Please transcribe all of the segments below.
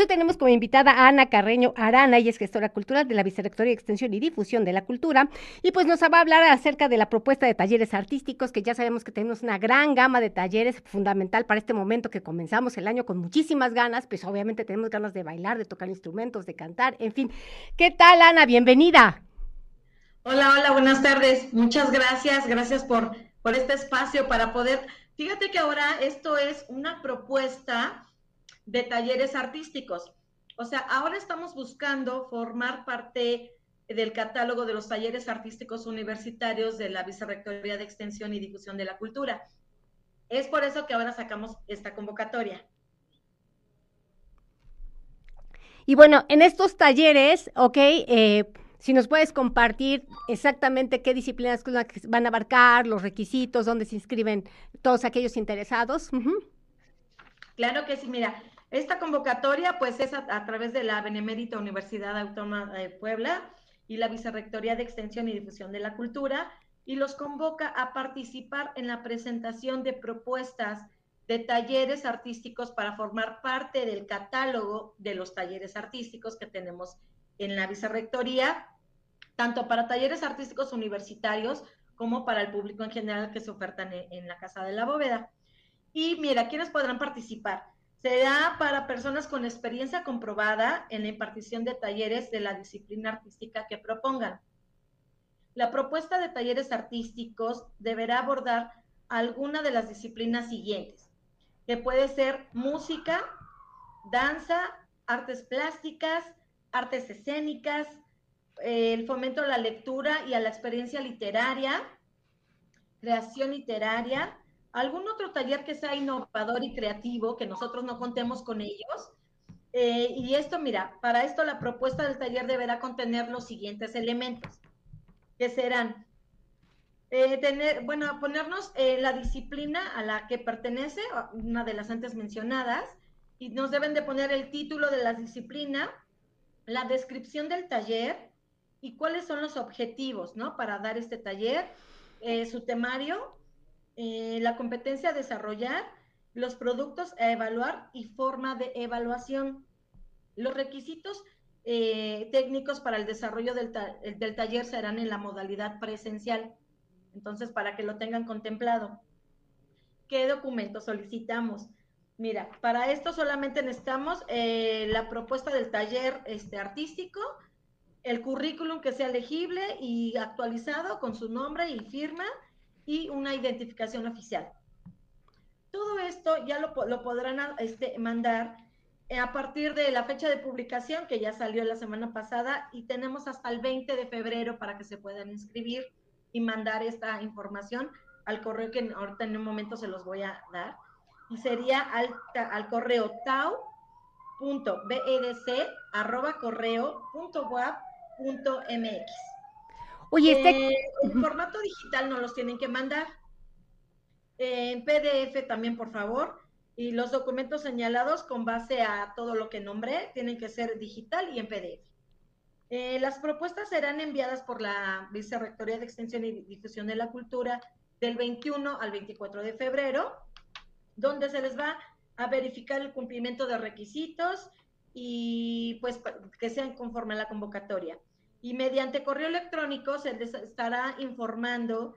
hoy tenemos como invitada a Ana Carreño Arana, y es gestora cultural de la Vicerrectoría de Extensión y Difusión de la Cultura, y pues nos va a hablar acerca de la propuesta de talleres artísticos, que ya sabemos que tenemos una gran gama de talleres fundamental para este momento que comenzamos el año con muchísimas ganas, pues obviamente tenemos ganas de bailar, de tocar instrumentos, de cantar, en fin. ¿Qué tal, Ana? Bienvenida. Hola, hola, buenas tardes. Muchas gracias, gracias por, por este espacio para poder... Fíjate que ahora esto es una propuesta de talleres artísticos. O sea, ahora estamos buscando formar parte del catálogo de los talleres artísticos universitarios de la Vicerrectoría de Extensión y Difusión de la Cultura. Es por eso que ahora sacamos esta convocatoria. Y bueno, en estos talleres, ok, eh, si nos puedes compartir exactamente qué disciplinas van a abarcar, los requisitos, dónde se inscriben todos aquellos interesados. Claro que sí, mira, esta convocatoria pues es a, través de la Benemérita Universidad Autónoma de Puebla y la Vicerrectoría de Extensión y Difusión de la Cultura y los convoca a participar en la presentación de propuestas de talleres artísticos para formar parte del catálogo de los talleres artísticos que tenemos en la Vicerrectoría, tanto para talleres artísticos universitarios como para el público en general que se ofertan en, en la Casa de la Bóveda. Y mira, ¿quiénes podrán participar? Será para personas con experiencia comprobada en la impartición de talleres de la disciplina artística que propongan. La propuesta de talleres artísticos deberá abordar alguna de las disciplinas siguientes, que puede ser música, danza, artes plásticas, artes escénicas, eh, el fomento a la lectura y a la experiencia literaria, creación literaria, algún otro taller que sea innovador y creativo, que nosotros no contemos con ellos. Eh, y esto, mira, para esto la propuesta del taller deberá contener los siguientes elementos, que serán eh, tener, bueno, ponernos eh, la disciplina a la que pertenece, una de las antes mencionadas, y nos deben de poner el título de la disciplina, la descripción del taller y cuáles son los objetivos, ¿no? Para dar este taller, su temario eh, la competencia a desarrollar, los productos a evaluar y forma de evaluación. Los requisitos eh, técnicos para el desarrollo del, del taller serán en la modalidad presencial. Entonces, para que lo tengan contemplado. ¿Qué documentos solicitamos? Mira, para esto solamente necesitamos eh, la propuesta del taller este, artístico, el currículum que sea legible y actualizado con su nombre y firma, y una identificación oficial. Todo esto ya lo, lo podrán este, mandar eh, a partir de la fecha de publicación que ya salió la semana pasada y tenemos hasta el 20 de febrero para que se puedan inscribir y mandar esta información al correo que ahorita en un momento se los voy a dar. Y sería al, al correo tau.bedc.correo.wap.mx. Oye, este... en formato digital no los tienen que mandar. En PDF también, por favor. Y los documentos señalados con base a todo lo que nombré tienen que ser digital y en PDF. Eh, las propuestas serán enviadas por la Vicerrectoría de Extensión y Difusión de la Cultura del 21 al 24 de febrero, donde se les va a verificar el cumplimiento de requisitos y pues que sean conforme a la convocatoria y mediante correo electrónico se les estará informando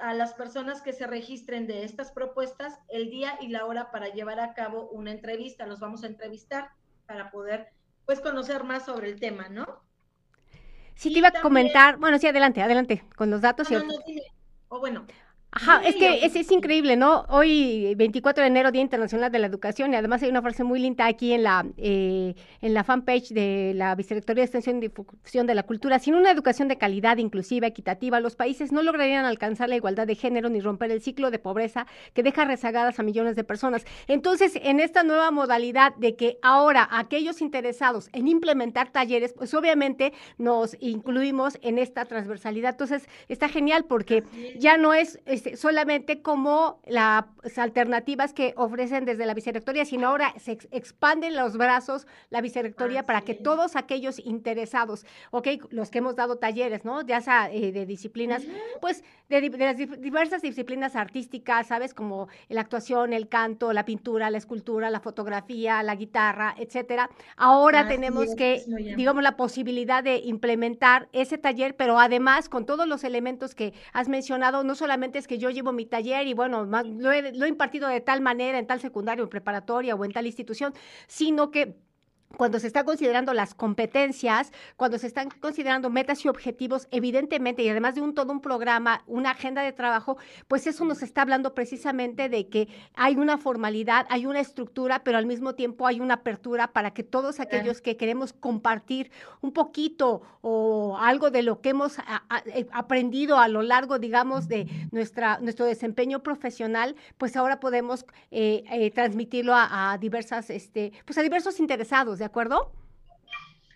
a las personas que se registren de estas propuestas el día y la hora para llevar a cabo una entrevista. Los vamos a entrevistar para poder pues conocer más sobre el tema, ¿no? Sí, te iba a comentar, bueno, sí, adelante, adelante, con los datos. y... o bueno, Ajá, es que es, es, increíble, ¿no? Hoy, 24 de enero, Día Internacional de la Educación, y además hay una frase muy linda aquí en la, eh, en la fanpage de la Vicerrectoría de Extensión y Difusión de la Cultura. Sin una educación de calidad, inclusiva, equitativa, los países no lograrían alcanzar la igualdad de género ni romper el ciclo de pobreza que deja rezagadas a millones de personas. Entonces, en esta nueva modalidad de que ahora aquellos interesados en implementar talleres, pues obviamente nos incluimos en esta transversalidad. Entonces, está genial porque ya no es este, solamente como las alternativas que ofrecen desde la vicerrectoría, sino ahora se expanden los brazos la vicerrectoría para que todos aquellos interesados, ok, los que hemos dado talleres, ¿no? Ya sea eh, de disciplinas, pues de, las diversas disciplinas artísticas, ¿sabes? Como la actuación, el canto, la pintura, la escultura, la fotografía, la guitarra, etcétera. Ahora tenemos que, digamos, la posibilidad de implementar ese taller, pero además con todos los elementos que has mencionado, no solamente es que yo llevo mi taller y bueno, lo he, lo he impartido de tal manera en tal secundario, en preparatoria o en tal institución, sino que cuando se están considerando las competencias, cuando se están considerando metas y objetivos, evidentemente, y además de un todo un programa, una agenda de trabajo, pues eso nos está hablando precisamente de que hay una formalidad, hay una estructura, pero al mismo tiempo hay una apertura para que todos aquellos que queremos compartir un poquito o algo de lo que hemos eh, aprendido a lo largo, digamos, de nuestra, nuestro desempeño profesional, pues ahora podemos eh, eh, transmitirlo a, a, diversas, este, pues a diversos interesados. ¿De acuerdo?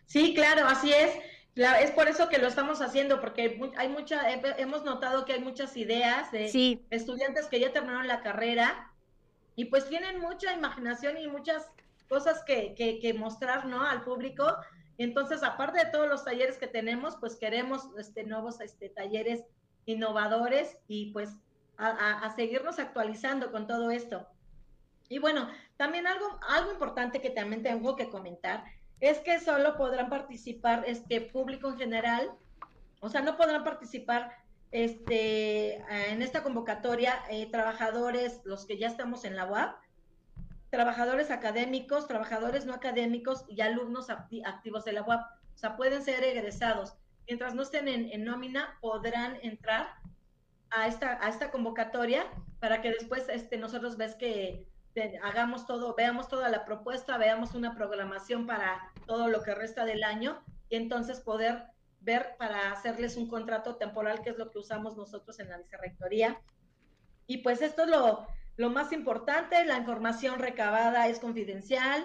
Sí, claro, así es. es por eso que lo estamos haciendo, porque hay mucha, hemos notado que hay muchas ideas de estudiantes que ya terminaron la carrera y pues tienen mucha imaginación y muchas cosas que, que, mostrar, ¿no? Al público. Entonces, aparte de todos los talleres que tenemos, pues queremos este, nuevos este, talleres innovadores y pues a seguirnos actualizando con todo esto. Y bueno, también algo, algo importante que también tengo que comentar es que solo podrán participar este público en general, o sea, no podrán participar este, en esta convocatoria eh, trabajadores, los que ya estamos en la UAP, trabajadores académicos, trabajadores no académicos y alumnos activos de la UAP. O sea, pueden ser egresados. Mientras no estén en, nómina, podrán entrar a esta, a esta convocatoria para que después este, nosotros ves que hagamos todo, veamos toda la propuesta, veamos una programación para todo lo que resta del año y entonces poder ver para hacerles un contrato temporal, que es lo que usamos nosotros en la vicerrectoría. Y pues esto es lo, lo más importante, la información recabada es confidencial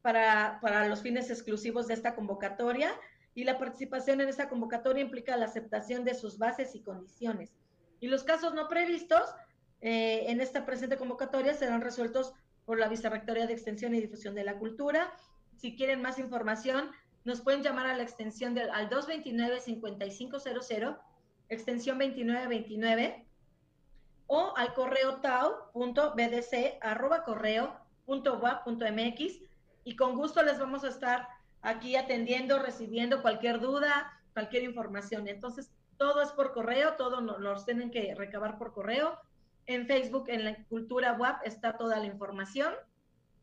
para, para los fines exclusivos de esta convocatoria y la participación en esta convocatoria implica la aceptación de sus bases y condiciones. Y los casos no previstos eh, en esta presente convocatoria serán resueltos por la Vicerrectoría de Extensión y Difusión de la Cultura. Si quieren más información, nos pueden llamar a la extensión del al 229-5500, extensión 2929, o al correo tau.bdc.correo.wa.mx y con gusto les vamos a estar aquí atendiendo, recibiendo cualquier duda, cualquier información. Entonces, todo es por correo, todo nos, nos tienen que recabar por correo en Facebook, en la Cultura WAP, está toda la información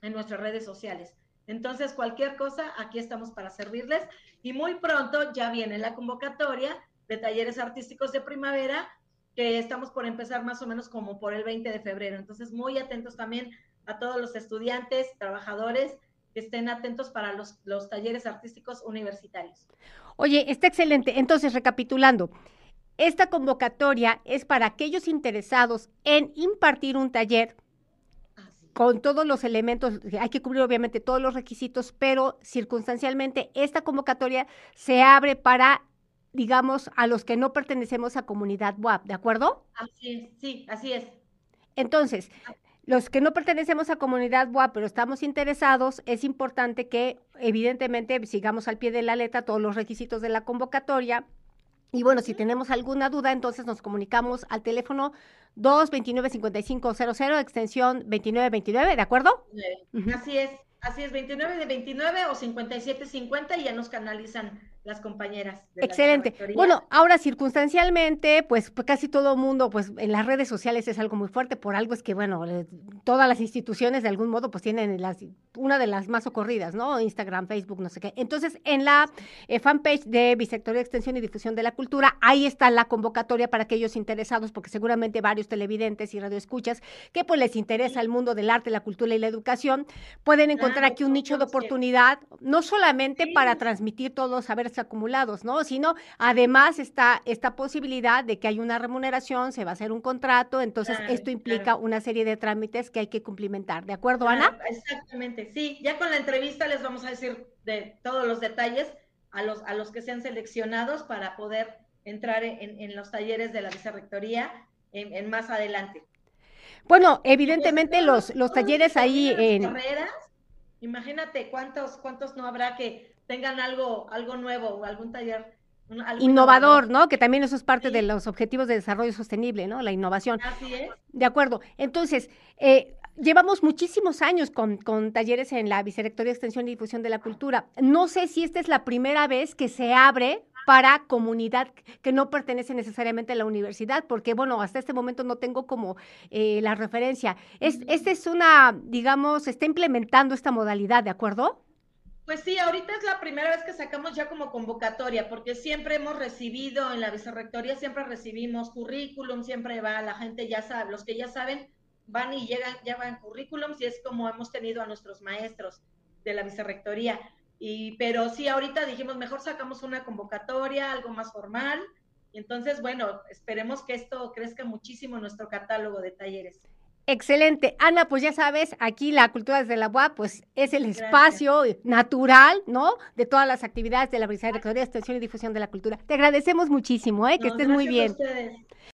en nuestras redes sociales. Entonces, cualquier cosa, aquí estamos para servirles. Y muy pronto ya viene la convocatoria de talleres artísticos de primavera, que estamos por empezar más o menos como por el 20 de febrero. Entonces, muy atentos también a todos los estudiantes, trabajadores, que estén atentos para los, los talleres artísticos universitarios. Oye, está excelente. Entonces, recapitulando, esta convocatoria es para aquellos interesados en impartir un taller con todos los elementos, hay que cubrir obviamente todos los requisitos, pero circunstancialmente esta convocatoria se abre para, digamos, a los que no pertenecemos a comunidad WAP, ¿de acuerdo? Así es, sí, así es. Entonces, los que no pertenecemos a comunidad WAP, pero estamos interesados, es importante que evidentemente sigamos al pie de la letra todos los requisitos de la convocatoria, y bueno, si tenemos alguna duda, entonces nos comunicamos al teléfono 229-5500, extensión 2929, ¿de acuerdo? Así es, así es, 29 de 29 o 5750 y ya nos canalizan las compañeras. Excelente. Bueno, ahora circunstancialmente, pues, pues casi todo mundo, pues en las redes sociales es algo muy fuerte, por algo es que, bueno, todas las instituciones de algún modo, pues tienen las, una de las más ocurridas, ¿no? Instagram, Facebook, no sé qué. Entonces, en la eh, fanpage de Bisectoría Extensión y Difusión de la Cultura, ahí está la convocatoria para aquellos interesados, porque seguramente varios televidentes y radioescuchas que pues les interesa el mundo del arte, la cultura y la educación, pueden encontrar aquí un nicho de oportunidad, no solamente para transmitir todos los saberes acumulados, ¿no? Sino además está esta posibilidad de que hay una remuneración, se va a hacer un contrato, entonces esto implica una serie de trámites que hay que cumplimentar, ¿de acuerdo, Ana? Exactamente, sí, ya con la entrevista les vamos a decir de todos los detalles a los, a los que sean seleccionados para poder entrar en, en los talleres de la vicerrectoría en, más adelante. Bueno, evidentemente los, los talleres ahí en... Carreras, imagínate cuántos, cuántos no habrá que tengan algo, algo nuevo o algún taller innovador, ¿no? Que también eso es parte de los objetivos de desarrollo sostenible, ¿no? La innovación. Así es. De acuerdo. Entonces, eh, llevamos muchísimos años con, con, talleres en la Vicerrectoría de Extensión y Difusión de la Cultura. No sé si esta es la primera vez que se abre para comunidad que no pertenece necesariamente a la universidad, porque bueno, hasta este momento no tengo como eh, la referencia. Es, esta es una, digamos, está implementando esta modalidad, ¿de acuerdo? Pues sí, ahorita es la primera vez que sacamos ya como convocatoria, porque siempre hemos recibido en la vicerrectoría, siempre recibimos currículum, siempre va, la gente ya sabe, los que ya saben van y llegan, ya van currículums y es como hemos tenido a nuestros maestros de la vicerrectoría. Y, pero sí, ahorita dijimos, mejor sacamos una convocatoria, algo más formal. Y entonces, bueno, esperemos que esto crezca muchísimo en nuestro catálogo de talleres. Excelente. Ana, pues ya sabes, aquí la cultura desde la UAP, pues es el espacio natural, ¿no? De todas las actividades de la Vicerrectoría de Extensión y Difusión de la Cultura. Te agradecemos muchísimo, ¿eh? Que estés muy bien.